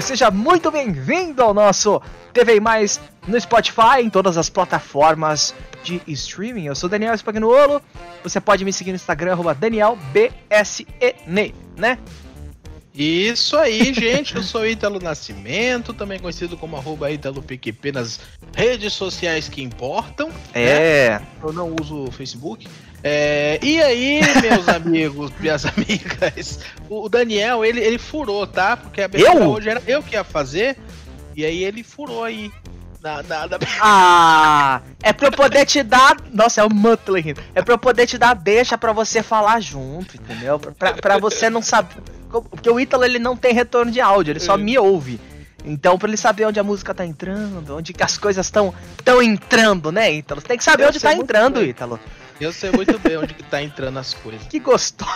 Seja muito bem-vindo ao nosso TV Mais no Spotify, em todas as plataformas de streaming. Eu sou Daniel Spagnuolo. Você pode me seguir no Instagram, arroba né? Isso aí, gente. Eu sou Ítalo Nascimento, também conhecido como arroba Ítalo PQP nas redes sociais que importam. É. Né? Eu não uso o Facebook. É, e aí, meus amigos, minhas amigas, o Daniel, ele, ele furou, tá? Porque a abertura Eu? hoje era eu que ia fazer, e aí ele furou aí. Na, na, na... Ah, é pra eu poder te dar. Nossa, é o Muttley rindo. É pra eu poder te dar deixa pra você falar junto, entendeu? Pra, pra você não saber. Porque o Ítalo ele não tem retorno de áudio, ele só É. me ouve. Então, pra ele saber onde a música tá entrando, onde que as coisas estão tão entrando, né, Ítalo? Você tem que saber Eu onde tá entrando, bem. Ítalo. Eu sei muito bem onde que tá entrando as coisas. Que gostoso.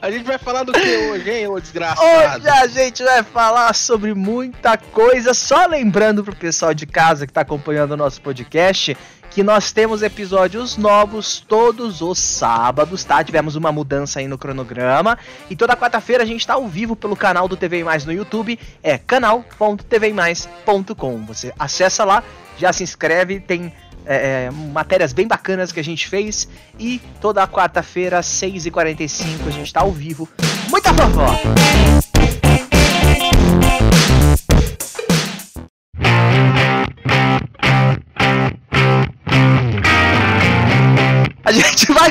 A gente vai falar do que hoje, hein, ô desgraçado? Hoje a gente vai falar sobre muita coisa. Só lembrando pro pessoal de casa que tá acompanhando o nosso podcast que nós temos episódios novos todos os sábados, tá? Tivemos uma mudança aí no cronograma. E toda quarta-feira a gente tá ao vivo pelo canal do TV Mais no YouTube. É canal.tvmais.com. Você acessa lá, já se inscreve, tem é, é, matérias bem bacanas que a gente fez. E toda quarta-feira, às 6h45, a gente tá ao vivo. Muita vovó! A gente vai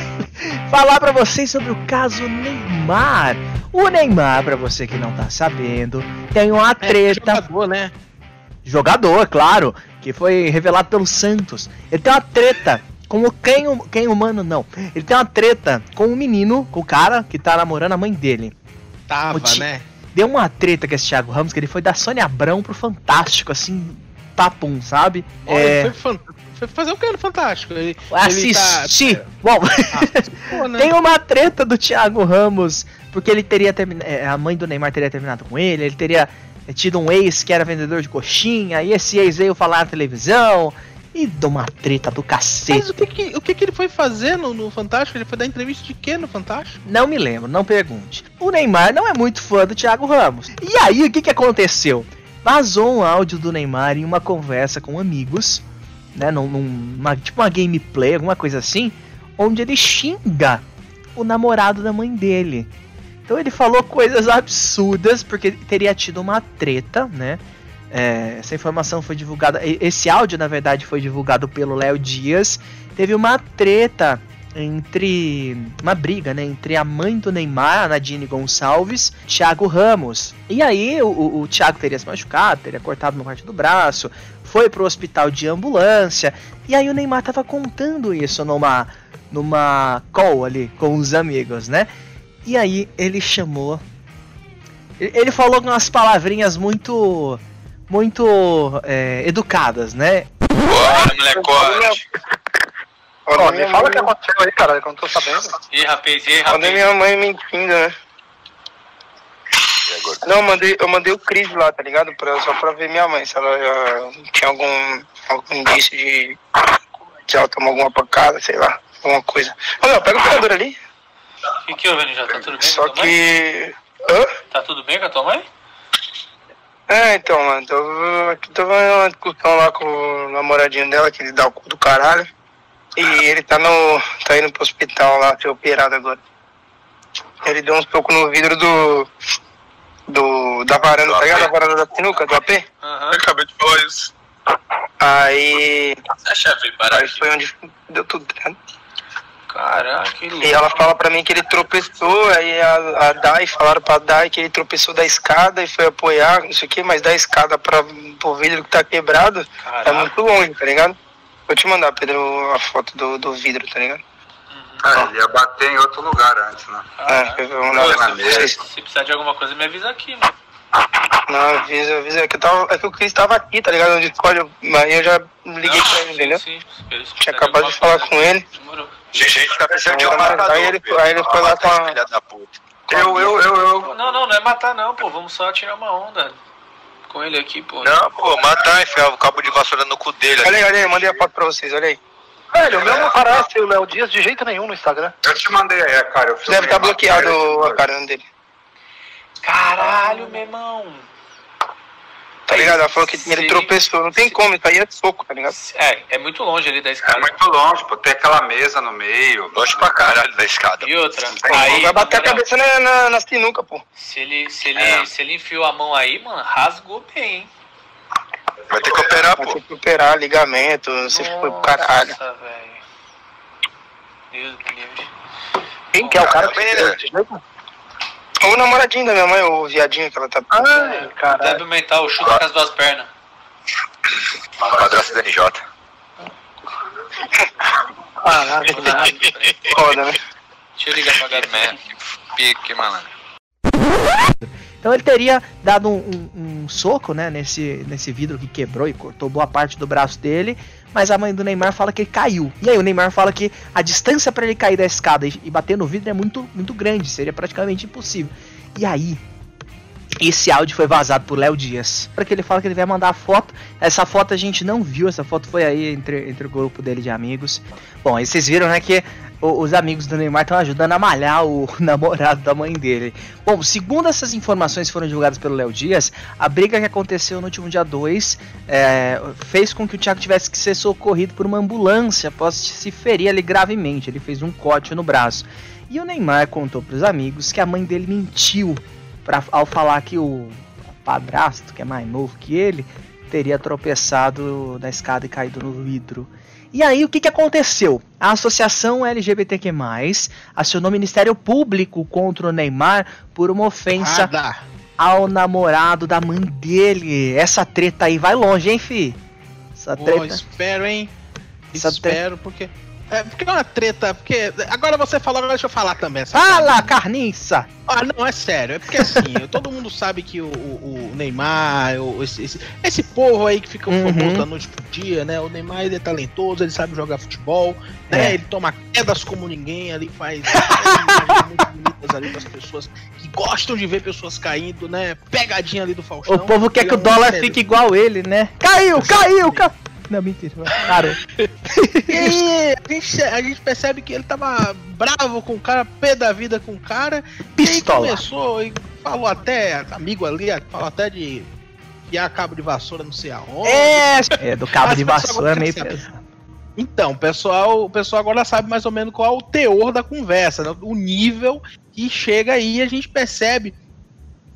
falar pra vocês sobre o caso Neymar. O Neymar, pra você que não tá sabendo, tem uma É, treta jogador, né? Jogador, claro, que foi revelado pelo Santos. Ele tem uma treta com o quem, quem humano não. Ele tem uma treta com o menino, com o cara que tá namorando a mãe dele. Tava, ti- né? Deu uma treta com esse Thiago Ramos que ele foi da Sônia Abrão pro Fantástico, assim, papum, sabe? Olha, é, foi, fan- foi fazer o que no Fantástico? Ele, assistir. Ele Bom, tá, pô, né? tem uma treta do Thiago Ramos, porque ele teria terminado. A mãe do Neymar teria terminado com ele, ele teria tido um ex que era vendedor de coxinha, e esse ex veio falar na televisão. E deu uma treta do Mas cacete. o que que, o que que ele foi fazer no, no Fantástico? Ele foi dar entrevista de quê no Fantástico? Não me lembro, não pergunte. O Neymar não é muito fã do Thiago Ramos. E aí, o que, que aconteceu? Vazou um áudio do Neymar em uma conversa com amigos, né? Num, numa, tipo uma gameplay, alguma coisa assim, onde ele xinga o namorado da mãe dele. Então ele falou coisas absurdas, porque teria tido uma treta, né? É, essa informação foi divulgada. Esse áudio, na verdade, foi divulgado pelo Léo Dias. Teve uma treta entre. Uma briga, né? Entre a mãe do Neymar, a Nadine Gonçalves, Thiago Ramos. E aí o, o, o Thiago teria se machucado, teria cortado uma parte do braço, foi pro hospital de ambulância. E aí o Neymar tava contando isso numa, numa call ali com os amigos, né? E aí ele chamou. Ele falou com umas palavrinhas muito. Muito é, educadas, né? Bora, molecote. Ó, me fala o que aconteceu aí, cara, que eu não tô sabendo. Ih, rapaz, e aí, Mandei rapaz? minha mãe mentindo, né? Não, eu mandei, eu mandei o Cris lá, tá ligado? Pra, só pra ver minha mãe, se ela já tinha algum, algum indício de. Se ela tomou alguma pancada, sei lá, alguma coisa. Ô, meu, pega o pegador ali. O que, que houve, Ninja? Tá tudo bem Só com a tua mãe? que. Hã? Tá tudo bem com a tua mãe? É, então, mano, tô, aqui tô vendo uma discussão lá com o namoradinho dela, que ele dá o cu do caralho. E ele tá no. tá indo pro hospital lá, ser operado agora. Ele deu um soco no vidro do. do. da varanda, tá ligado? Da varanda da sinuca, do AP. Aham. acabei de falar isso. Aí. A chave, para. Aí foi onde deu tudo, ligado? Caraca. E ela fala pra mim que ele tropeçou, aí a, a Dai, falaram pra Dai que ele tropeçou da escada e foi apoiar, não sei o que, mas da escada pra, pro vidro que tá quebrado é Caraca. muito longe, tá ligado? Vou te mandar, Pedro, a foto do, do vidro, tá ligado? Ah, ele ia bater em outro lugar antes, né? Caraca. É, eu vou mandar na vocês. Se precisar de alguma coisa, me avisa aqui, mano. Não, avisa, avisa. É que, eu tava, é que o Cris tava aqui, tá ligado? No Discord, eu- aí eu já liguei pra ele, entendeu? Sim, sim. Tinha acabado de falar coisa, com ele. Demorou. Gente, tá precisando de um marcador, Aí ele- aí ele foi lá com a- Filha da puta. Eu, eu, eu, eu. Não, não, não é matar não, pô. Vamos só tirar uma onda com ele aqui, pô. Não, pô, matar, enfiar o cabo de vassoura no cu dele. Olha aí, olha aí, eu mandei a foto pra vocês, olha aí. Velho, o meu não aparece o Léo Dias de jeito nenhum no Instagram. Eu te mandei aí, cara. Eu Deve estar bloqueado a cara dele. Caralho, meu irmão. Tá ligado? Ela falou que ele Sim. tropeçou. Não tem como, isso aí é soco, tá ligado? É, é muito longe ali da É escada. muito longe, pô. Tem aquela mesa no meio. Longe pra caralho da escada. E outra, aí, vai bater a cabeça na, na, na sinuca, pô. Se ele, se, ele, É. se ele enfiou a mão aí, mano, rasgou bem, hein? Vai ter que operar, Vai pô. ter que operar ligamento, não sei se foi pro caralho. Nossa, velho. Deus me livre. Quem que é o cara? Menina. O namoradinho da minha mãe, o viadinho que ela tá. Ai, caralho. Débil mental, chuta com as duas pernas. Padrasto da NJ. Caralho, foda, né? Deixa eu ligar pra Gabriel. Pique, malandro. Então ele teria dado um, um- um soco, né, nesse, nesse vidro que quebrou e cortou boa parte do braço dele, mas a mãe do Neymar fala que ele caiu. E aí o Neymar fala que a distância para ele cair da escada e, bater no vidro é muito, muito grande, seria praticamente impossível. E aí, esse áudio foi vazado por Léo Dias. Porque ele fala que ele vai mandar a foto. Essa foto a gente não viu, essa foto foi aí entre, entre o grupo dele de amigos. Bom, aí vocês viram, né, que os amigos do Neymar estão ajudando a malhar o namorado da mãe dele. Bom, segundo essas informações que foram divulgadas pelo Léo Dias, a briga que aconteceu no último dia 2 é, fez com que o Thiago tivesse que ser socorrido por uma ambulância após se ferir ali gravemente. Ele fez um corte no braço. E o Neymar contou para os amigos que a mãe dele mentiu pra, ao falar que o padrasto, que é mais novo que ele, teria tropeçado na escada e caído no vidro. E aí, o que, que aconteceu? A associação LGBTQ+, acionou o Ministério Público contra o Neymar por uma ofensa Nada. ao namorado da mãe dele. Essa treta aí vai longe, hein, fi? Essa treta... espero, hein? Essa espero, porque. É, porque é uma treta, porque. Agora você falou, agora deixa eu falar também. Fala, carniça! Ah, não, é sério. É porque assim, todo mundo sabe que o, o- o Neymar, o- esse, esse, esse povo aí que fica Uhum. famoso da noite pro dia, né? O Neymar ele é talentoso, ele sabe jogar futebol, né? É. Ele toma quedas como ninguém ali, faz muito bonitas ali das pessoas que gostam de ver pessoas caindo, né? Pegadinha ali do Faustão. O povo quer que é o um dólar sério. fique igual ele, né? Caiu, caiu, caiu! Não, mentira. E aí, a gente, a gente percebe que ele tava bravo com o cara, pé da vida com o cara. E aí Pistola. começou e falou até, amigo ali, falou até de enfiar cabo de vassoura não sei aonde. É, é do cabo de vassoura é meio pesado. Então, pessoal, o pessoal agora sabe mais ou menos qual é o teor da conversa, né? o nível que chega aí, a gente percebe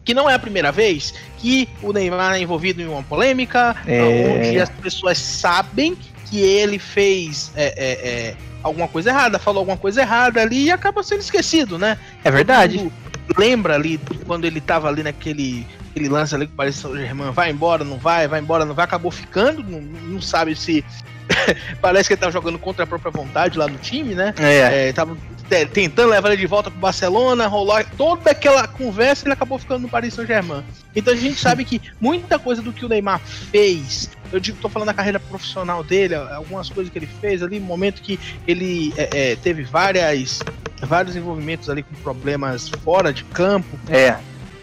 que não é a primeira vez que o Neymar é envolvido em uma polêmica, É. onde as pessoas sabem que ele fez é, é, é, alguma coisa errada, falou alguma coisa errada ali e acaba sendo esquecido, né? É verdade. Lembra ali quando ele tava ali naquele aquele lance ali com o Paris Saint-Germain, vai embora, não vai, vai embora, não vai, acabou ficando, não, não sabe se. Parece que ele tava jogando contra a própria vontade lá no time, né? É. É, tava é, tentando levar ele de volta pro Barcelona, rolou toda aquela conversa ele acabou ficando no Paris Saint-Germain. Então a gente sabe que muita coisa do que o Neymar fez, eu digo, tô falando da carreira profissional dele, algumas coisas que ele fez ali, momento que ele é, é, teve várias, vários envolvimentos ali com problemas fora de campo. É.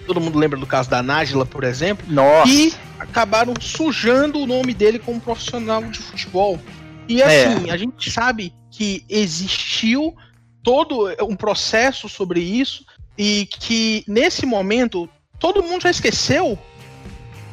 Todo mundo lembra do caso da Nájila, por exemplo Nossa. e acabaram sujando o nome dele como profissional de futebol. E É. assim, a gente sabe que existiu todo um processo sobre isso e que nesse momento todo mundo já esqueceu.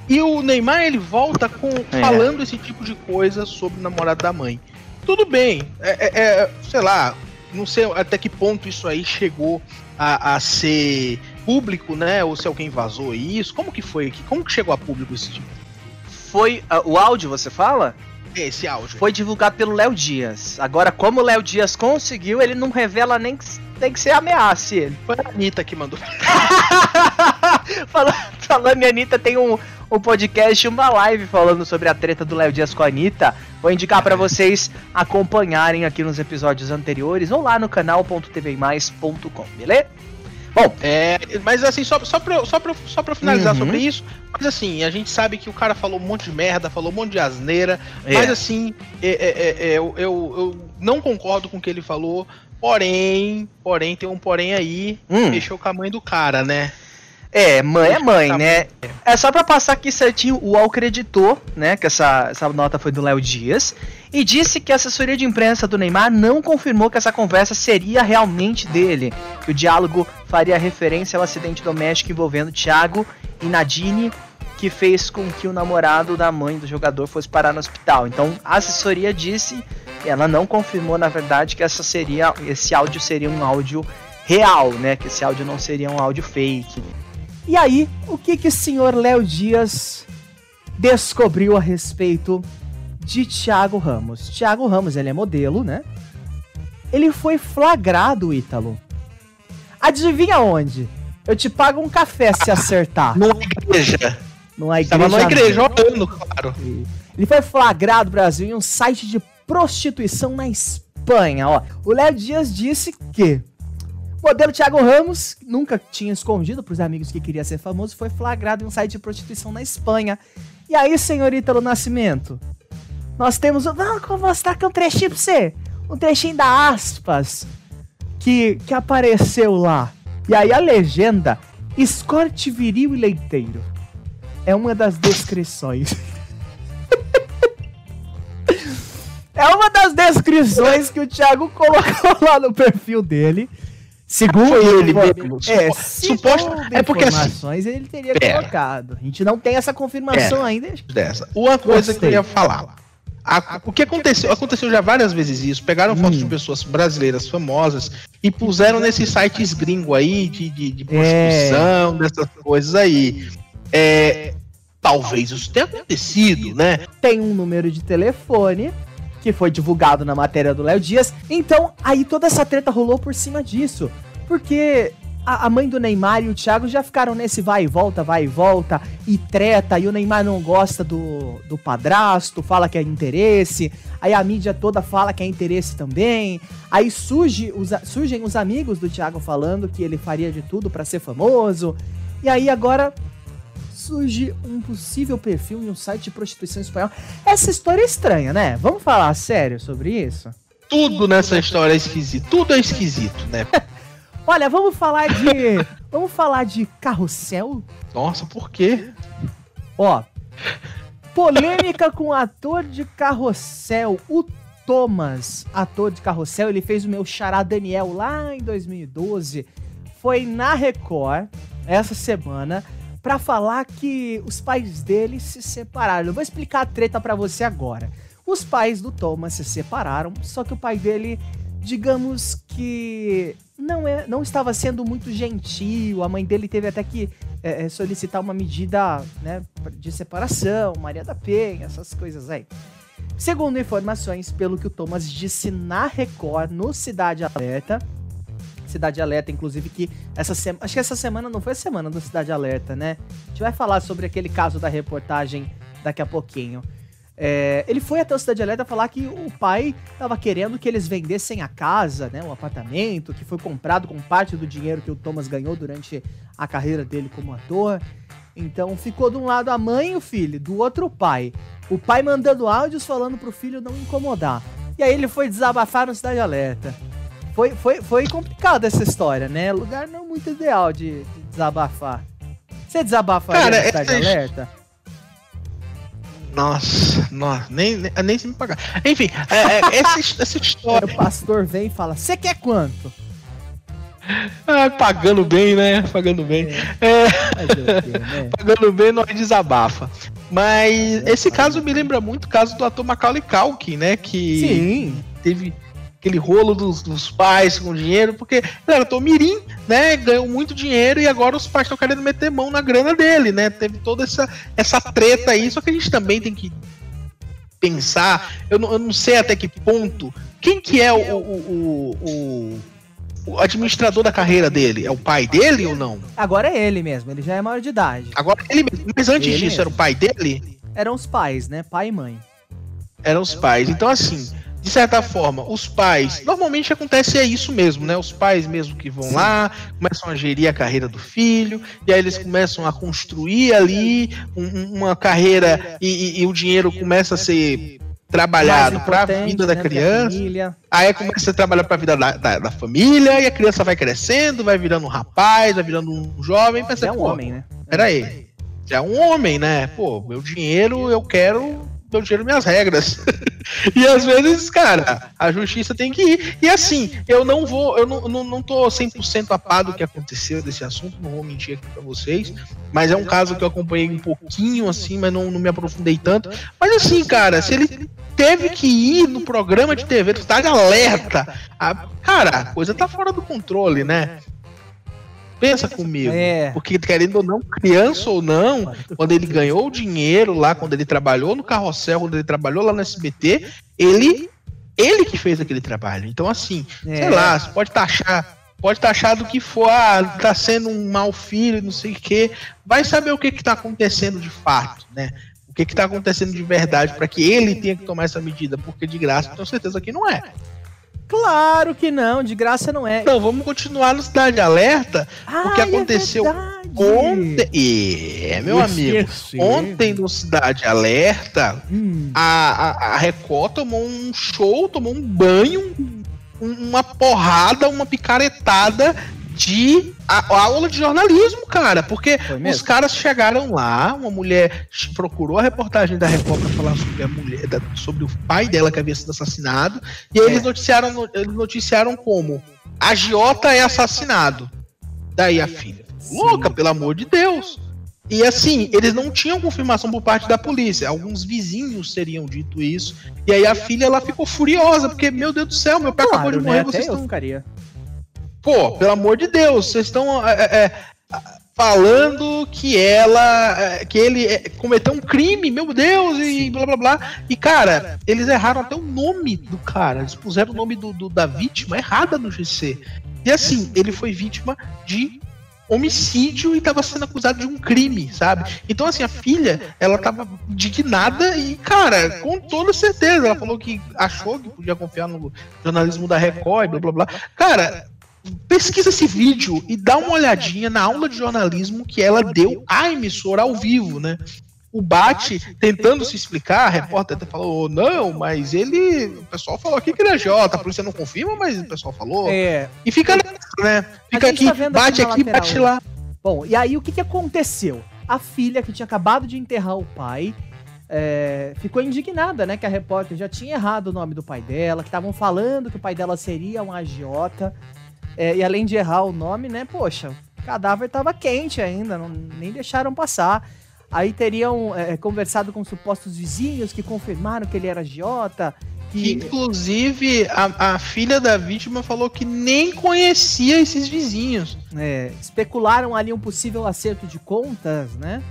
E o Neymar ele volta com É. falando esse tipo de coisa sobre o namorado da mãe. Tudo bem, é, é- é, sei lá, não sei até que ponto isso aí chegou a, a ser público, né? Ou se alguém vazou isso. Como que foi aqui? Como que chegou a público esse tipo? Foi. ah, o áudio, você fala? Esse áudio. Foi divulgado pelo Léo Dias. Agora, como o Léo Dias conseguiu, ele não revela nem que tem que ser ameaça ele. Foi a Anitta que mandou. falando, falando em Anitta, tem um, um podcast, uma live falando sobre a treta do Léo Dias com a Anitta. Vou indicar pra vocês acompanharem aqui nos episódios anteriores ou lá no canal.tvmais.com, beleza? Bom, É, mas assim, só, só, pra, só, pra, só pra finalizar Uhum. sobre isso, mas assim, a gente sabe que o cara falou um monte de merda, falou um monte de asneira, É. mas assim, é, é, é, é, eu, eu, eu não concordo com o que ele falou, porém, porém, tem um porém aí, hum, mexeu com a mãe do cara, né? É, mãe é mãe, né? É só pra passar aqui certinho, o UOL acreditou, né, que essa, essa nota foi do Léo Dias, e disse que a assessoria de imprensa do Neymar não confirmou que essa conversa seria realmente dele, que o diálogo faria referência ao acidente doméstico envolvendo Thiago e Nadine, que fez com que o namorado da mãe do jogador fosse parar no hospital. Então, a assessoria disse, ela não confirmou, na verdade, que essa seria, esse áudio seria um áudio real, né, que esse áudio não seria um áudio fake. E aí, o que que o senhor Léo Dias descobriu a respeito de Thiago Ramos? Thiago Ramos, ele é modelo, né? Ele foi flagrado, Ítalo. Adivinha onde? Eu te pago um café se acertar. Numa igreja. Numa igreja. Tava numa igreja, orando, claro. Ele foi flagrado, Brasil, em um site de prostituição na Espanha. Ó, o Léo Dias disse que o modelo Thiago Ramos nunca tinha escondido para os amigos que queria ser famoso, foi flagrado em um site de prostituição na Espanha. E aí, senhor Ítalo Nascimento? Nós temos. vou mostrar aqui um trechinho pra você. Um trechinho da aspas que, que apareceu lá. E aí a legenda: escorte viril e leiteiro. É uma das descrições. É uma das descrições que o Thiago colocou lá no perfil dele. Segundo Foi ele mesmo. É, segundo suposto- é porque assim- informações ele teria Pera. colocado. A gente não tem essa confirmação ainda. dessa. Uma coisa que Gostei. eu ia falar. A- o que aconteceu? Aconteceu já várias vezes isso. Pegaram fotos de pessoas brasileiras famosas e puseram nesses sites gringo aí de, de, de prostituição, dessas coisas aí. É, talvez isso tenha acontecido, né? Tem um número de telefone que foi divulgado na matéria do Léo Dias. Então, aí toda essa treta rolou por cima disso. Porque a, mãe do Neymar e o Thiago já ficaram nesse vai e volta, vai e volta, e treta, e o Neymar não gosta do, do padrasto, fala que é interesse, aí a mídia toda fala que é interesse também, aí surge os, surgem os amigos do Thiago falando que ele faria de tudo pra ser famoso, e aí agora surge um possível perfil em um site de prostituição espanhol. Essa história é estranha, né? Vamos falar sério sobre isso? Tudo nessa história é esquisito. Tudo é esquisito, né? Olha, vamos falar de. vamos falar de carrossel? Nossa, por quê? Ó. Polêmica com o ator de carrossel, o Thomas, ator de carrossel, ele fez o meu xará Daniel lá em 2012. Foi na Record essa semana pra falar que os pais dele se separaram. Eu vou explicar a treta pra você agora. Os pais do Thomas se separaram, só que o pai dele, digamos que não, é, não estava sendo muito gentil. A mãe dele teve até que é, é, solicitar uma medida né, de separação, Maria da Penha, essas coisas aí. Segundo informações, pelo que o Thomas disse na Record, no Cidade Alerta, Cidade Alerta, inclusive, que essa semana. Acho que essa semana não foi a semana do Cidade Alerta, né? A gente vai falar sobre aquele caso da reportagem daqui a pouquinho. É, ele foi até o Cidade Alerta falar que o pai estava querendo que eles vendessem a casa, né, o apartamento, que foi comprado com parte do dinheiro que o Thomas ganhou durante a carreira dele como ator. Então ficou de um lado a mãe e o filho, do outro o pai. O pai mandando áudios falando pro filho não incomodar. E aí ele foi desabafar no Cidade Alerta. Foi, foi, foi complicada essa história, né? Lugar não muito ideal de, de desabafar. Você desabafaria Cara, no Cidade essa- Alerta? Nossa, nossa, nem, nem, nem se me pagar. Enfim, é, é, essa, essa história. o pastor vem e fala: Você quer quanto? Ah, pagando bem, né? Pagando bem. É, o quê, né? pagando bem, nós desabafa. Mas esse caso me lembra muito o caso do ator Macaulay Culkin, né? Que Sim. teve aquele rolo dos, dos pais com dinheiro, porque era ator mirim, né? Ganhou muito dinheiro e agora os pais estão querendo meter mão na grana dele, né? Teve toda essa, essa treta aí, só que a gente também tem que pensar, eu não, eu não sei até que ponto, quem que é o, o, o, o- o administrador da carreira dele? É o pai dele ou não? Agora é ele mesmo, ele já é maior de idade. Agora ele mesmo. Mas antes Ele disso, mesmo. era o pai dele? Eram os pais, né? Pai e mãe. Eram os pais. Então, assim, de certa forma, os pais. Normalmente acontece é isso mesmo, né? Os pais mesmo que vão lá, começam a gerir a carreira do filho, e aí eles começam a construir ali um- um- uma carreira e, e- e o dinheiro começa a ser trabalhado pra importante, vida da né, criança. Aí começa a trabalhar pra vida da, da, da família, e a criança vai crescendo, vai virando um rapaz, vai virando um jovem, pensa, É um homem, né? Peraí. Já é um homem, né? Pô, meu dinheiro, eu quero meu dinheiro, minhas regras. e às vezes, cara, a justiça tem que ir. E assim, eu não vou, eu não, não, não tô 100% a par do que aconteceu desse assunto, não vou mentir aqui pra vocês, mas é um caso que eu acompanhei um pouquinho assim, mas não, não me aprofundei tanto. Mas assim, cara, se ele teve que ir no programa de TV, tá de alerta. A, cara, a coisa tá fora do controle, né? Pensa comigo. É. Porque, querendo ou não, criança ou não, quando ele ganhou o dinheiro lá, quando ele trabalhou no carrossel, quando ele trabalhou lá no SBT, ele ele que fez aquele trabalho. Então, assim, É. sei lá, você pode taxar, pode taxar do que for, ah, tá sendo um mau filho, não sei o quê. Vai saber o que que tá acontecendo de fato, né? O que que tá acontecendo de verdade para que ele tenha que tomar essa medida, porque de graça, tenho certeza que não é. Claro que não, de graça não é. Então, vamos continuar no Cidade Alerta, o que é aconteceu verdade. ontem. É, meu amigo. Esqueci. Ontem no Cidade Alerta, Hum, a, a, a Record tomou um show, tomou um banho, um- uma porrada, uma picaretada de a- aula de jornalismo, cara. Porque os caras chegaram lá, uma mulher procurou a reportagem da Record pra falar sobre a mulher, da- sobre o pai dela que havia sido assassinado. E aí É. eles noticiaram, no- eles noticiaram como agiota é assassinado. Daí a filha. Louca, pelo amor de Deus. E assim, eles não tinham confirmação por parte da polícia. Alguns vizinhos teriam dito isso. E aí a filha ela ficou furiosa, porque, meu Deus do céu, meu pai acabou de claro, morrer, né? vocês Até eu estão. ficaria. Pô, pelo amor de Deus, vocês estão é, é, falando que ela. é, que ele é, cometeu um crime, meu Deus, e blá blá blá. E, cara, eles erraram até o nome do cara. Eles puseram o nome do, do- da vítima errada no GC. E assim, ele foi vítima de homicídio e estava sendo acusado de um crime, sabe? Então, assim, a filha, ela tava indignada e, cara, com toda certeza, ela falou que achou que podia confiar no jornalismo da Record, blá blá blá. Cara, pesquisa esse vídeo e dá uma olhadinha na aula de jornalismo que ela deu à emissora ao vivo, né? O Bate tentando se explicar, a repórter até falou, não, mas ele. O pessoal falou aqui que ele é Jota, a polícia não confirma, mas o pessoal falou. É, E fica nessa, né? Fica aqui, tá bate aqui lateral, bate né? lá. Bom, e aí o que, que aconteceu? A filha, que tinha acabado de enterrar o pai, é, ficou indignada, né? Que a repórter já tinha errado o nome do pai dela, que estavam falando que o pai dela seria um agiota. É, e além de errar o nome, né? Poxa, o cadáver tava quente ainda, não- nem deixaram passar. Aí teriam é, conversado com supostos vizinhos que confirmaram que ele era agiota. Que, inclusive, a, a filha da vítima falou que nem conhecia esses vizinhos. é, especularam ali um possível acerto de contas, né?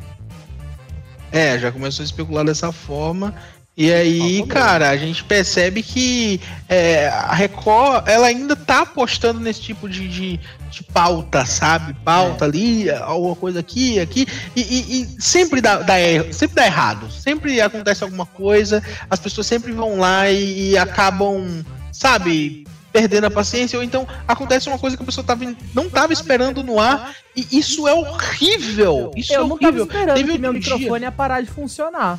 É, já começou a especular dessa forma. E aí, cara, a gente percebe que é, a Record, ela ainda tá apostando nesse tipo de, de, de pauta, sabe? Pauta ali, alguma coisa aqui, aqui. E, e- e sempre, dá, dá erro, sempre dá errado. Sempre acontece alguma coisa, as pessoas sempre vão lá e, e acabam, sabe? Perdendo a paciência, ou então acontece uma coisa que a pessoa tava, não tava esperando no ar, e isso é horrível. Isso Eu é não tava horrível. esperando Teve que meu dia- microfone ia parar de funcionar.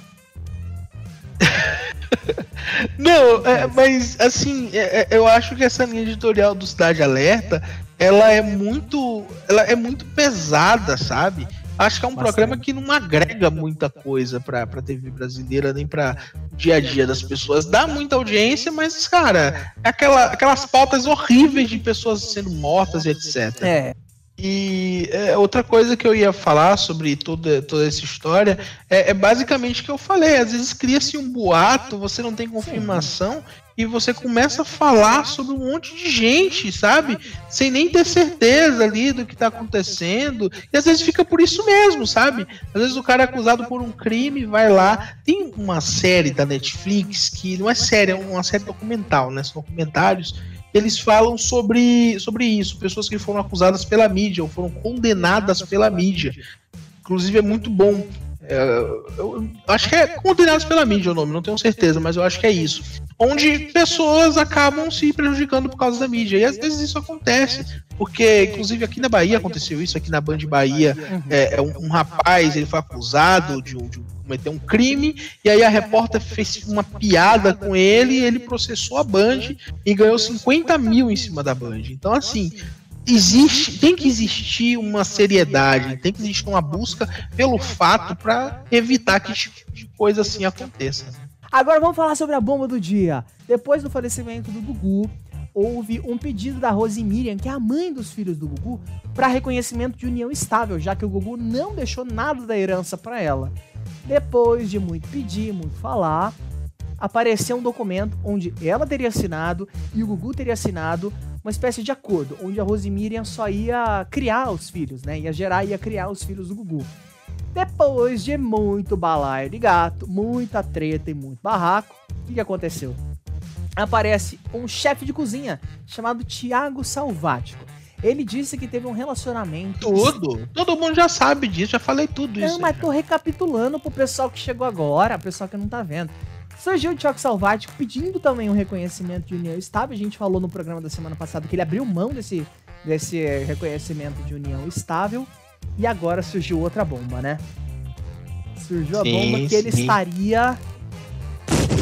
Não, é, mas assim, é- é- eu acho que essa linha editorial do Cidade Alerta, ela é muito, ela é muito pesada, sabe? Acho que é um Bastante. programa que não agrega muita coisa pra, pra TV brasileira, nem pra dia a dia das pessoas. Dá muita audiência, mas, cara, é aquela, aquelas pautas horríveis de pessoas sendo mortas e etc. É, E é, outra coisa que eu ia falar sobre toda, toda essa história é, é basicamente o que eu falei. Às vezes cria-se um boato, você não tem confirmação e você começa a falar sobre um monte de gente, sabe? Sem nem ter certeza ali do que tá acontecendo. E às vezes fica por isso mesmo, sabe? Às vezes o cara é acusado por um crime, vai lá. Tem uma série da Netflix que não é série, é uma série documental, né? São documentários eles falam sobre, sobre isso, pessoas que foram acusadas pela mídia ou foram condenadas pela mídia. Inclusive é muito bom. É, eu acho que é condenados pela mídia o nome, não tenho certeza, mas eu acho que é isso. Onde pessoas acabam se prejudicando por causa da mídia. E às vezes isso acontece. Porque, inclusive, aqui na Bahia aconteceu isso, aqui na Band Bahia, é, é um, um rapaz, ele foi acusado de, um- de cometeu um crime, e aí a repórter fez uma piada com ele e ele processou a Band e ganhou 50 mil em cima da Band. Então, assim, existe, tem que existir uma seriedade, tem que existir uma busca pelo fato para evitar que tipo coisa assim aconteça. Agora vamos falar sobre a bomba do dia. Depois do falecimento do Gugu, houve um pedido da Rose Miriam, que é a mãe dos filhos do Gugu, para reconhecimento de união estável, já que o Gugu não deixou nada da herança para ela. Depois de muito pedir, muito falar, apareceu um documento onde ela teria assinado e o Gugu teria assinado uma espécie de acordo, onde a Rose Miriam só ia criar os filhos, né? Ia gerar, ia criar os filhos do Gugu. Depois de muito balaio de gato, muita treta e muito barraco, o que, que aconteceu? Aparece um chefe de cozinha chamado Tiago Salvático. Ele disse que teve um relacionamento. Tudo? Todo mundo já sabe disso, já falei tudo Não, isso. mas tô recapitulando pro pessoal que chegou agora, pessoal que não tá vendo. Surgiu o Tiago Salvático pedindo também um reconhecimento de união estável. A gente falou no programa da semana passada que ele abriu mão desse, desse reconhecimento de união estável. E agora surgiu outra bomba, né? Surgiu a Sim, bomba que ele sim. estaria.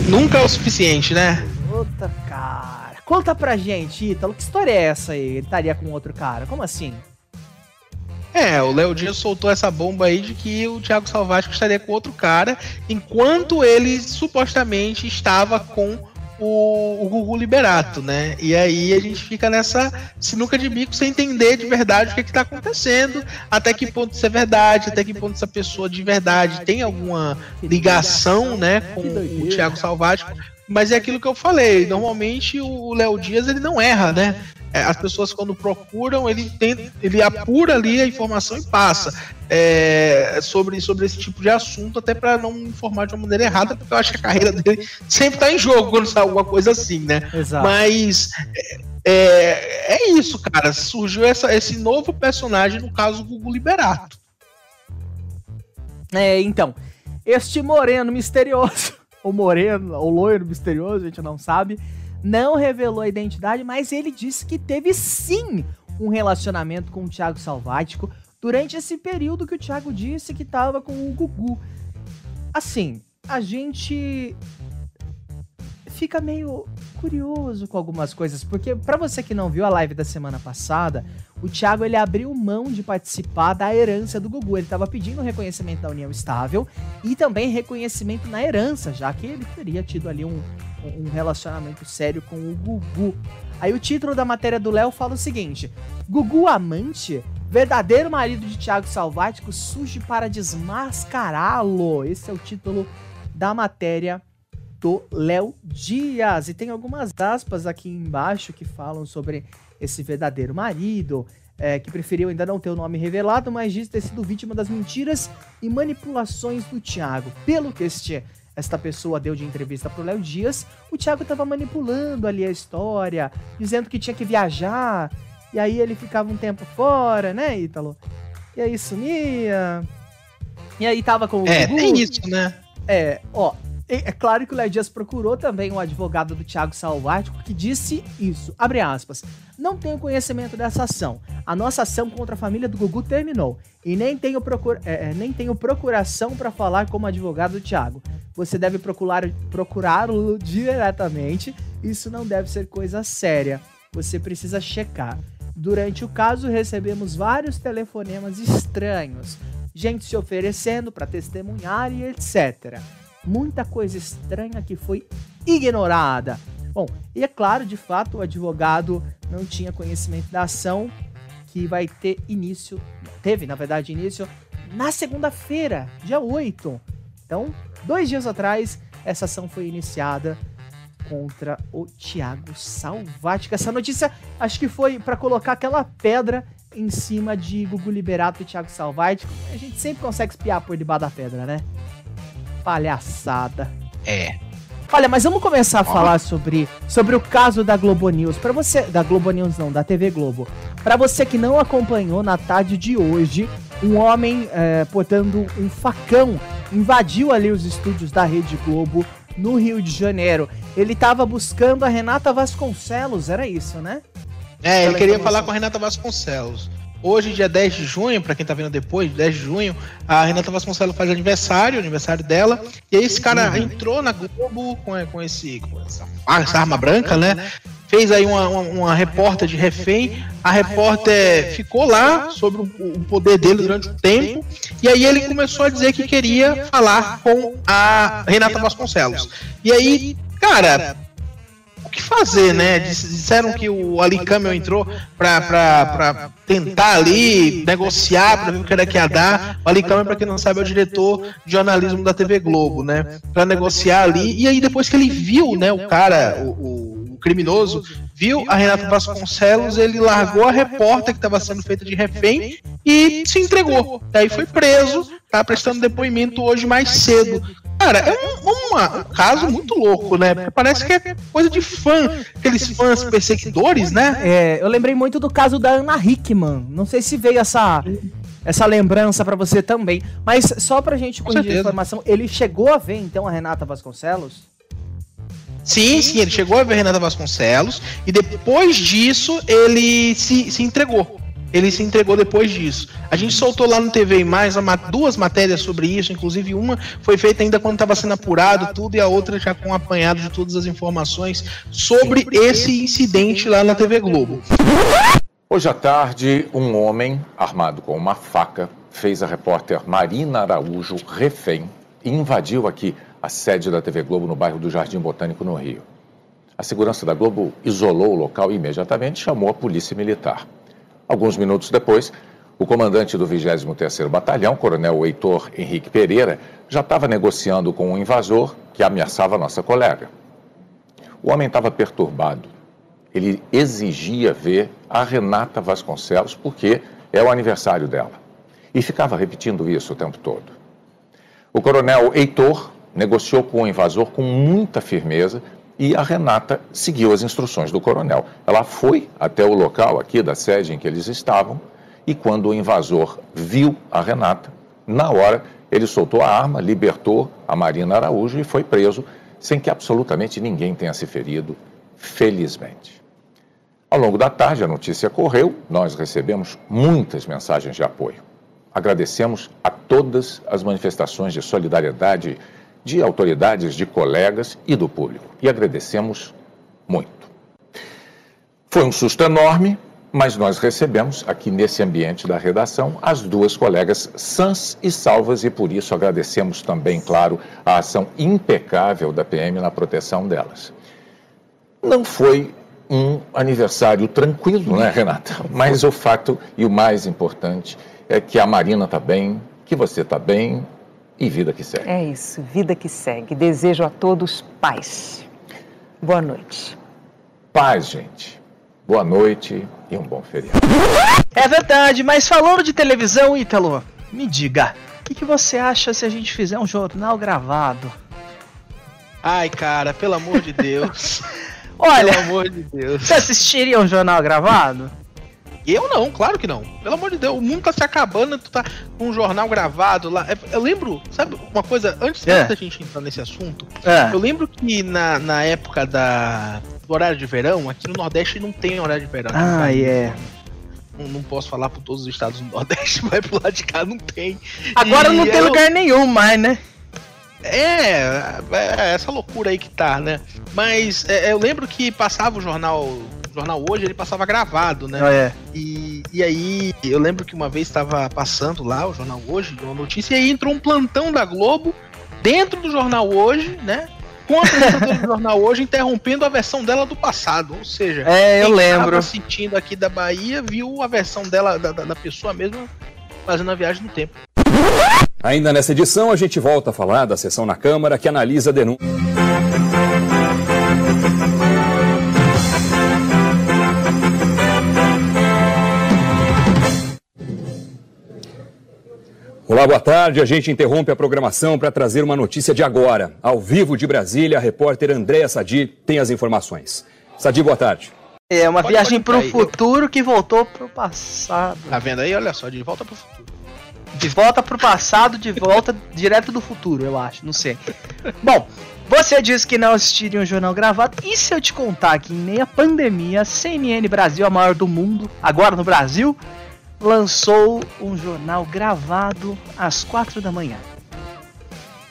Nunca é o suficiente, né? Puta cara. Conta pra gente, Ítalo, que história é essa aí? Ele estaria com outro cara? Como assim? É, o Léo Dias soltou essa bomba aí de que o Thiago Salvático estaria com outro cara, enquanto ele supostamente estava com o, o Gugu Liberato, né? E aí a gente fica nessa sinuca de bico sem entender de verdade o que, que tá acontecendo, até que ponto isso é verdade, até que ponto essa pessoa de verdade tem alguma ligação, né, com o Thiago Salvático. Mas é aquilo que eu falei, normalmente o Léo Dias ele não erra, né? É, as pessoas quando procuram, ele tem, ele apura ali a informação e passa é, sobre, sobre esse tipo de assunto, até para não informar de uma maneira errada, porque eu acho que a carreira dele sempre tá em jogo quando sai alguma coisa assim, né? Exato. Mas é, é isso, cara. Surgiu essa, esse novo personagem, no caso, o Gugu Liberato. É, então, este moreno misterioso, ou moreno, ou loiro misterioso, a gente não sabe, não revelou a identidade, mas ele disse que teve sim um relacionamento com o Thiago Salvático durante esse período que o Thiago disse que tava com o Gugu. Assim, a gente fica meio curioso com algumas coisas, porque pra você que não viu a live da semana passada, o Thiago ele abriu mão de participar da herança do Gugu. Ele tava pedindo reconhecimento da união estável e também reconhecimento na herança, já que ele teria tido ali um, um relacionamento sério com o Gugu. Aí o título da matéria do Léo fala o seguinte: Gugu amante, verdadeiro marido de Thiago Salvático, surge para desmascará-lo. Esse é o título da matéria do Léo Dias. E tem algumas aspas aqui embaixo que falam sobre esse verdadeiro marido, é, que preferiu ainda não ter o nome revelado, mas diz ter sido vítima das mentiras e manipulações do Thiago. Pelo que este, esta pessoa deu de entrevista pro Léo Dias, o Thiago estava manipulando ali a história, dizendo que tinha que viajar, e aí ele ficava um tempo fora, né, Ítalo? E aí sumia. E aí tava com o É, Gugu. tem isso, né? É, ó, é claro que o Léo Dias procurou também um advogado do Thiago Salvático que disse isso, abre aspas, não tenho conhecimento dessa ação. A nossa ação contra a família do Gugu terminou e nem tenho, procura, é, é, nem tenho procuração para falar como advogado do Thiago. Você deve procurar procurá-lo diretamente, isso não deve ser coisa séria. Você precisa checar. Durante o caso, recebemos vários telefonemas estranhos, gente se oferecendo para testemunhar e etc muita coisa estranha que foi ignorada. Bom, e é claro, de fato, o advogado não tinha conhecimento da ação que vai ter início, teve, na verdade, início na segunda-feira, dia 8. Então, dois dias atrás, essa ação foi iniciada contra o Thiago Salvático. Essa notícia, acho que foi para colocar aquela pedra em cima de Gugu Liberato e Thiago Salvático. A gente sempre consegue espiar por debaixo da pedra, né? Palhaçada. É. Olha, mas vamos começar a falar sobre, sobre o caso da Globo News. Para você, da Globo News não, da TV Globo. Para você que não acompanhou na tarde de hoje, um homem é, portando um facão invadiu ali os estúdios da Rede Globo no Rio de Janeiro. Ele tava buscando a Renata Vasconcelos, era isso, né? É, ele queria falar com a Renata Vasconcelos. Hoje, dia 10 de junho, pra quem tá vendo depois, 10 de junho, a Renata Vasconcelos faz aniversário, aniversário dela. E aí esse cara entrou na Globo com, com, esse, com essa, essa arma branca, né? Fez aí uma, uma, uma repórter de refém. A repórter ficou lá sobre o poder dele durante um tempo. E aí ele começou a dizer que queria falar com a Renata Vasconcelos. E aí, cara, o que fazer, né? Disseram que o Ali Camel entrou pra, pra, pra tentar ali negociar para ver o que era que ia dar. O Ali Camel, pra quem não sabe, é o diretor de jornalismo da TV Globo, né? Pra negociar ali. E aí, depois que ele viu, né, o cara, o, o criminoso, viu a Renata Vasconcelos, ele largou a repórter que estava sendo feita de refém e se entregou. Daí foi preso, tá prestando depoimento hoje mais cedo. Cara, é um, um, um, caso muito louco, né? Porque parece que é coisa de fã, aqueles fãs perseguidores, né? É, eu lembrei muito do caso da Ana Hickman. Não sei se veio essa, essa lembrança para você também. Mas só pra gente corrigir a informação, ele chegou a ver então a Renata Vasconcelos? Sim, sim, ele chegou a ver a Renata Vasconcelos e depois disso ele se, se entregou ele se entregou depois disso. A gente soltou lá no TV mais duas matérias sobre isso, inclusive uma foi feita ainda quando estava sendo apurado tudo e a outra já com apanhado de todas as informações sobre esse incidente lá na TV Globo. Hoje à tarde, um homem armado com uma faca fez a repórter Marina Araújo refém e invadiu aqui a sede da TV Globo no bairro do Jardim Botânico, no Rio. A segurança da Globo isolou o local e imediatamente chamou a polícia militar. Alguns minutos depois, o comandante do 23º Batalhão, coronel Heitor Henrique Pereira, já estava negociando com um invasor que ameaçava nossa colega. O homem estava perturbado. Ele exigia ver a Renata Vasconcelos porque é o aniversário dela. E ficava repetindo isso o tempo todo. O coronel Heitor negociou com o invasor com muita firmeza e a Renata seguiu as instruções do coronel. Ela foi até o local aqui da sede em que eles estavam e quando o invasor viu a Renata, na hora ele soltou a arma, libertou a Marina Araújo e foi preso sem que absolutamente ninguém tenha se ferido, felizmente. Ao longo da tarde, a notícia correu, nós recebemos muitas mensagens de apoio. Agradecemos a todas as manifestações de solidariedade de autoridades, de colegas e do público. E agradecemos muito. Foi um susto enorme, mas nós recebemos aqui nesse ambiente da redação as duas colegas sãs e salvas e por isso agradecemos também, claro, a ação impecável da PM na proteção delas. Não foi um aniversário tranquilo, né, Renata? Mas o fato e o mais importante é que a Marina está bem, que você está bem, e vida que segue. É isso, vida que segue. Desejo a todos paz. Boa noite. Paz, gente. Boa noite e um bom feriado. É verdade, mas falando de televisão, Ítalo, me diga, o que, que você acha se a gente fizer um jornal gravado? Ai, cara, pelo amor de Deus. Olha, pelo amor de Deus. Você assistiria um jornal gravado? Eu não, claro que não. Pelo amor de Deus, o mundo tá se acabando, tu tá com um jornal gravado lá. É, eu lembro, sabe, uma coisa, antes é. da gente entrar nesse assunto, é. eu lembro que na, na época da, do horário de verão, aqui no Nordeste não tem horário de verão. Ah, é. Yeah. Não, não, posso falar por todos os estados do Nordeste, mas pro lado de cá não tem. Agora e não tem eu... lugar nenhum mais, né? É, é, essa loucura aí que tá, né? Mas é, eu lembro que passava o jornal jornal hoje ele passava gravado, né? Ah, é. E, e aí eu lembro que uma vez estava passando lá o jornal hoje, uma notícia, e aí entrou um plantão da Globo dentro do jornal hoje, né? Com a apresentadora do jornal hoje interrompendo a versão dela do passado. Ou seja, é, eu lembro. assistindo aqui da Bahia viu a versão dela, da, da pessoa mesmo, fazendo a viagem no tempo. Ainda nessa edição, a gente volta a falar da sessão na Câmara que analisa a denúncia. Olá, boa tarde. A gente interrompe a programação para trazer uma notícia de agora. Ao vivo de Brasília, a repórter Andréa Sadi tem as informações. Sadi, boa tarde. É uma pode, viagem para o futuro que voltou para o passado. Tá vendo aí? Olha só, de volta para o futuro. De volta para o passado, de volta direto do futuro, eu acho. Não sei. Bom, você disse que não assistiria um jornal gravado. E se eu te contar que em meia pandemia, a CNN Brasil, a maior do mundo, agora no Brasil, lançou um jornal gravado às quatro da manhã.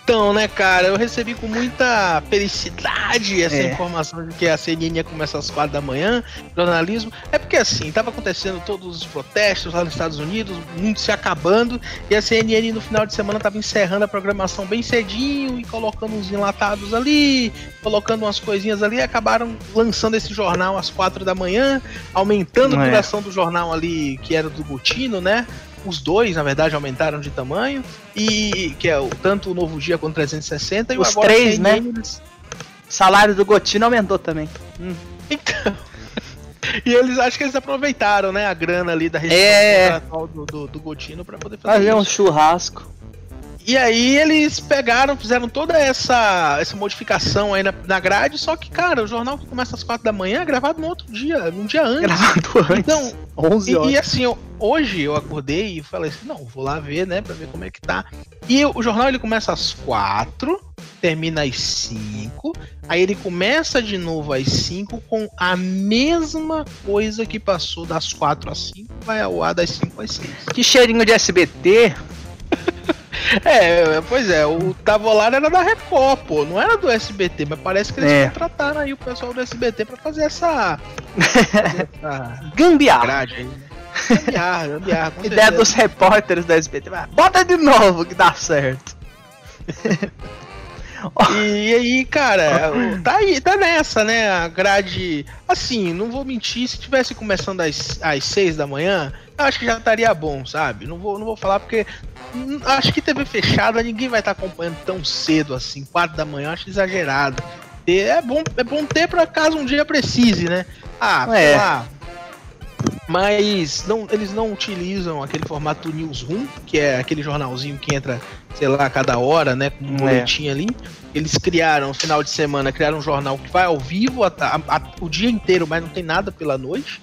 Então, né, cara, eu recebi com muita felicidade essa É. informação de que a CNN ia começar às quatro da manhã, jornalismo. É porque assim, tava acontecendo todos os protestos lá nos Estados Unidos, o mundo se acabando, e a CNN no final de semana tava encerrando a programação bem cedinho e colocando uns enlatados ali, colocando umas coisinhas ali, e acabaram lançando esse jornal às quatro da manhã, aumentando a É. duração do jornal ali, que era do Gutino, né? Os dois, na verdade, aumentaram de tamanho. E que é o, tanto o Novo Dia quanto o 360 e o Os agora três, né? eles- O salário do Gotino aumentou também. Então. E eles acho que eles aproveitaram, né, a grana ali da É. contratual do, do, do Gotino pra poder fazer Fazer um churrasco. E aí eles pegaram, fizeram toda essa, essa modificação aí na, na grade, só que, cara, o jornal que começa às quatro da manhã é gravado no outro dia, num dia antes. Gravado antes. Então, 11 E, horas. e assim, eu- hoje eu acordei e falei assim, não, vou lá ver, né, pra ver como é que tá. E o jornal ele começa às quatro, termina às cinco, aí ele começa de novo às cinco com a mesma coisa que passou das quatro às cinco, vai ao ar das cinco às seis. Que cheirinho de SBT. É, pois é, o Tavolar era da Record, pô, não era do SBT, mas parece que eles É. contrataram aí o pessoal do SBT pra fazer essa, fazer essa Gambiarra. Ideia dos repórteres da SBT. Bota de novo que dá certo. E aí, cara, tá aí, tá nessa, né? A grade. Assim, não vou mentir, se tivesse começando às, às 6 da manhã, eu acho que já estaria bom, sabe? Não vou, não vou falar porque. Acho que TV fechada ninguém vai estar acompanhando tão cedo assim, 4 da manhã, acho exagerado. E é bom, é bom ter pra caso um dia precise, né? Ah, sei É. lá. Mas não, eles não utilizam aquele formato Newsroom, que é aquele jornalzinho que entra, sei lá, a cada hora, né? Com um É. ali. Eles criaram, no final de semana, criaram um jornal que vai ao vivo a- a- a- o dia inteiro, mas não tem nada pela noite.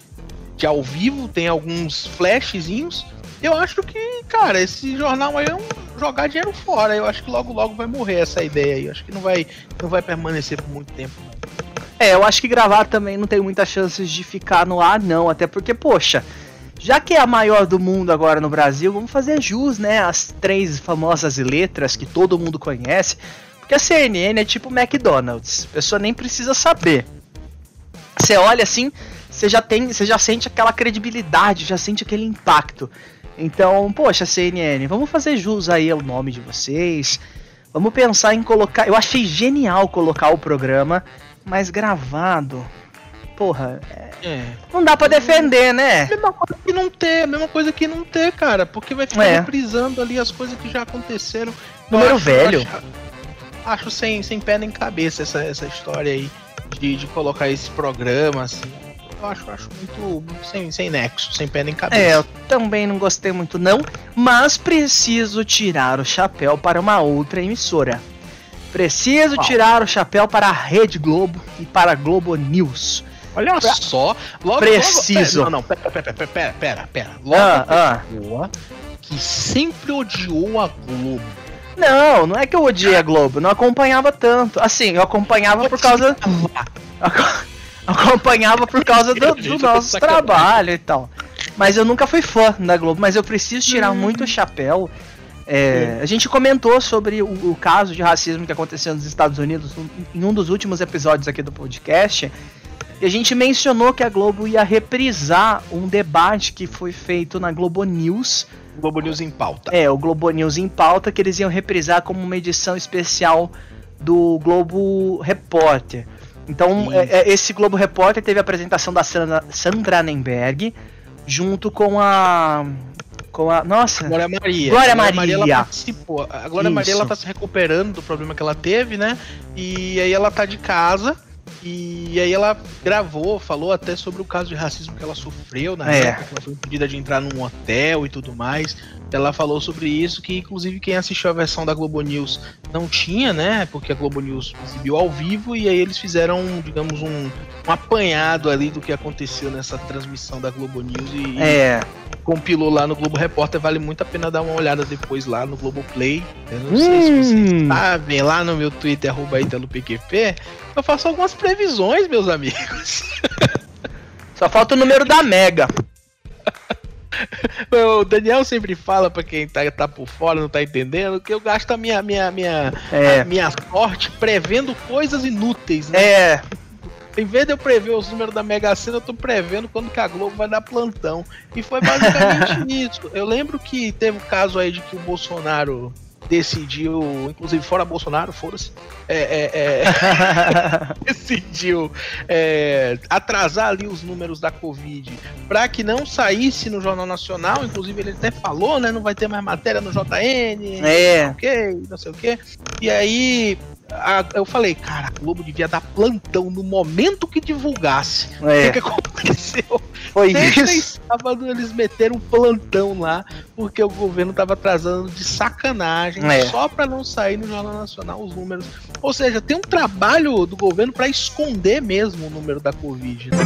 Que ao vivo, tem alguns flashzinhos. Eu acho que, cara, esse jornal aí é um jogar dinheiro fora. Eu acho que logo logo vai morrer essa ideia aí. Eu acho que não vai, não vai permanecer por muito tempo. não. É, eu acho que gravar também não tem muitas chances de ficar no ar, não. Até porque, poxa, já que é a maior do mundo agora no Brasil, vamos fazer jus, né? As três famosas letras que todo mundo conhece. Porque a CNN é tipo McDonald's. A pessoa nem precisa saber. Você olha assim, você já tem, você já sente aquela credibilidade, já sente aquele impacto. Então, poxa, CNN, vamos fazer jus aí ao nome de vocês. Vamos pensar em colocar. Eu achei genial colocar o programa, mas gravado. Porra, é, É. não dá pra defender, né? Mesma coisa que não ter, mesma coisa que não ter, cara. Porque vai ficar É. reprisando ali as coisas que já aconteceram. Número acho- velho. Acho, acho sem, sem pé nem cabeça essa, essa história aí de, de colocar esse programa, assim. Eu acho, acho muito, muito sem, sem nexo, sem pé nem cabeça. É, eu também não gostei muito não, mas preciso tirar o chapéu para uma outra emissora. Preciso tirar o chapéu para a Rede Globo e para a Globo News. Olha só, logo, Preciso. Logo, pera, não, não, pera, pera, pera, pera, pera. Logo Ah, ah. pessoa que sempre odiou a Globo. Não, não é que eu odiei a Globo, não acompanhava tanto. Assim, eu acompanhava por causa. Aco- acompanhava por causa do, do nosso trabalho e tal. Mas eu nunca fui fã da Globo, mas eu preciso tirar Hum. muito o chapéu. É, a gente comentou sobre o, o caso de racismo que aconteceu nos Estados Unidos em um dos últimos episódios aqui do podcast. E a gente mencionou que a Globo ia reprisar um debate que foi feito na Globo News Globo News em pauta. é, o Globo News em pauta, que eles iam reprisar como uma edição especial do Globo Repórter. Então, é, é, esse Globo Repórter teve a apresentação da Sandra, Sandra Nenberg, junto com a. Com a. Nossa! Glória Maria. Glória ela Maria. participou. A Glória Isso. Maria ela tá se recuperando do problema que ela teve, né? E aí ela tá de casa. E aí ela gravou, falou até sobre o caso de racismo que ela sofreu na É. época, que ela foi impedida de entrar num hotel e tudo mais. Ela falou sobre isso, que inclusive quem assistiu a versão da Globo News não tinha, né? Porque a Globo News exibiu ao vivo e aí eles fizeram, digamos, um, um apanhado ali do que aconteceu nessa transmissão da Globo News e, É. compilou lá no Globo Repórter, vale muito a pena dar uma olhada depois lá no Globo Play. Eu não sei se vocês Hum. sabem, lá no meu Twitter, arroba IteloPQP, eu faço algumas previsões, meus amigos. Só falta o número da Mega. o Daniel sempre fala pra quem tá, tá por fora, não tá entendendo, que eu gasto a minha, minha, minha, É. a minha sorte prevendo coisas inúteis, né? É, Em vez de eu prever os números da Mega Sena, eu tô prevendo quando que a Globo vai dar plantão. E foi basicamente isso. Eu lembro que teve um caso aí de que o Bolsonaro decidiu, inclusive fora Bolsonaro, foda-se, é, é, é, decidiu é, atrasar ali os números da Covid para que não saísse no Jornal Nacional. Inclusive ele até falou, né? Não vai ter mais matéria no JN. É. Não sei o que. E aí a- eu falei, cara, a Globo devia dar plantão no momento que divulgasse. O É. que, que aconteceu? foi Sexta e isso. sábado eles meteram um plantão lá, porque o governo tava atrasando de sacanagem, É. só pra não sair no Jornal Nacional os números. Ou seja, tem um trabalho do governo pra esconder mesmo o número da Covid. né?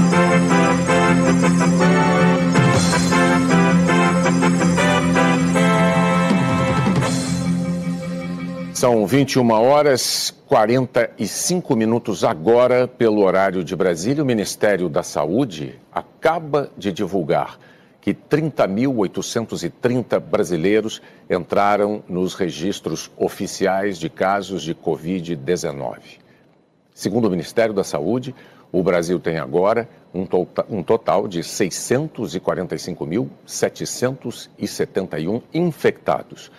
São 21 horas 45 minutos agora, pelo horário de Brasília. O Ministério da Saúde acaba de divulgar que 30.830 brasileiros entraram nos registros oficiais de casos de Covid-19. Segundo o Ministério da Saúde, o Brasil tem agora um, tota- um total de 645.771 infectados.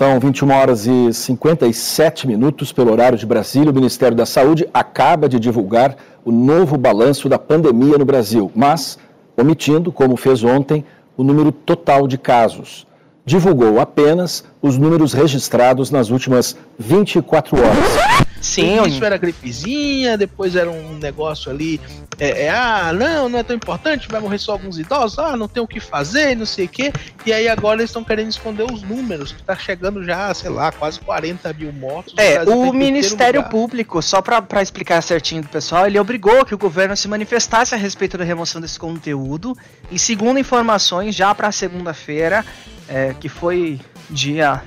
São 21 horas e 57 minutos pelo horário de Brasília. O Ministério da Saúde acaba de divulgar o novo balanço da pandemia no Brasil, mas omitindo, como fez ontem, o número total de casos. Divulgou apenas os números registrados nas últimas 24 horas. Sim, No início era gripezinha, depois era um negócio ali. É, é, ah, não, não é tão importante, vai morrer só alguns idosos, ah, não tem o que fazer, não sei o quê. E aí agora eles estão querendo esconder os números, que tá chegando já, sei lá, quase 40 mil mortos. É, o Ministério. Público, só pra pra explicar certinho pro pessoal, ele obrigou que o governo se manifestasse a respeito da remoção desse conteúdo. E segundo informações, já pra segunda-feira, é, que foi dia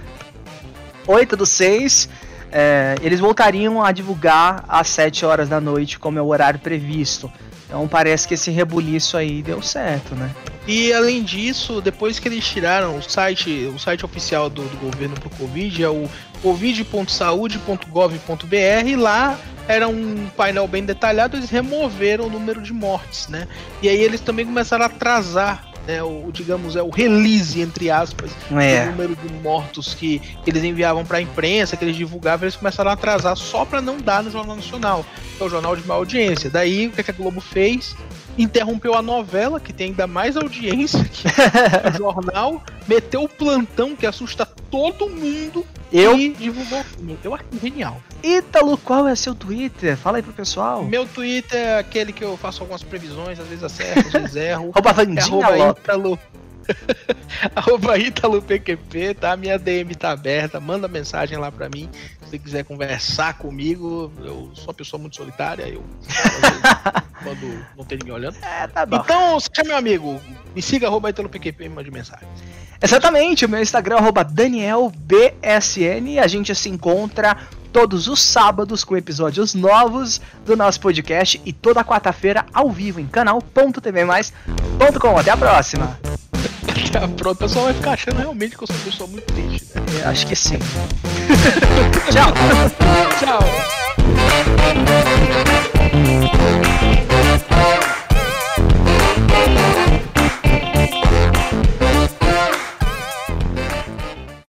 8 do 6, é, eles voltariam a divulgar às 7 horas da noite, como é o horário previsto. Então parece que esse rebuliço aí deu certo, né? E além disso, depois que eles tiraram o site, o site oficial do, do governo pro Covid, é o covid.saude.gov.br, lá era um painel bem detalhado, eles removeram o número de mortes, né? E aí eles também começaram a atrasar, né, o, digamos, é o release, entre aspas, É. do número de mortos que eles enviavam para a imprensa, que eles divulgavam, eles começaram a atrasar só para não dar no Jornal Nacional, que é o jornal de maior audiência. Daí, o que, que a Globo fez? Interrompeu a novela, que tem ainda mais audiência que o jornal, meteu o plantão que assusta todo mundo Eu? e divulgou o filme. Eu acho genial. Ítalo, qual é seu Twitter? Fala aí pro pessoal. Meu Twitter é aquele que eu faço algumas previsões, às vezes acerto, às vezes erro. Rouba Vandinha. Ítalo. arroba Ítalo PQP, tá? Minha DM tá aberta, manda mensagem lá pra mim. Se você quiser conversar comigo, eu sou uma pessoa muito solitária, eu quando não tem ninguém olhando. É, tá bom. Então, seja meu amigo, me siga arroba Ítalo PQP e mande mensagem. Exatamente, o meu Instagram é DanielBSN. A gente se encontra todos os sábados com episódios novos do nosso podcast e toda quarta-feira ao vivo em canal.tvmais.com. Até a próxima! Até a próxima. O pessoal vai ficar achando realmente que eu sou uma pessoa muito triste. Né? É, acho que sim. Tchau! Tchau!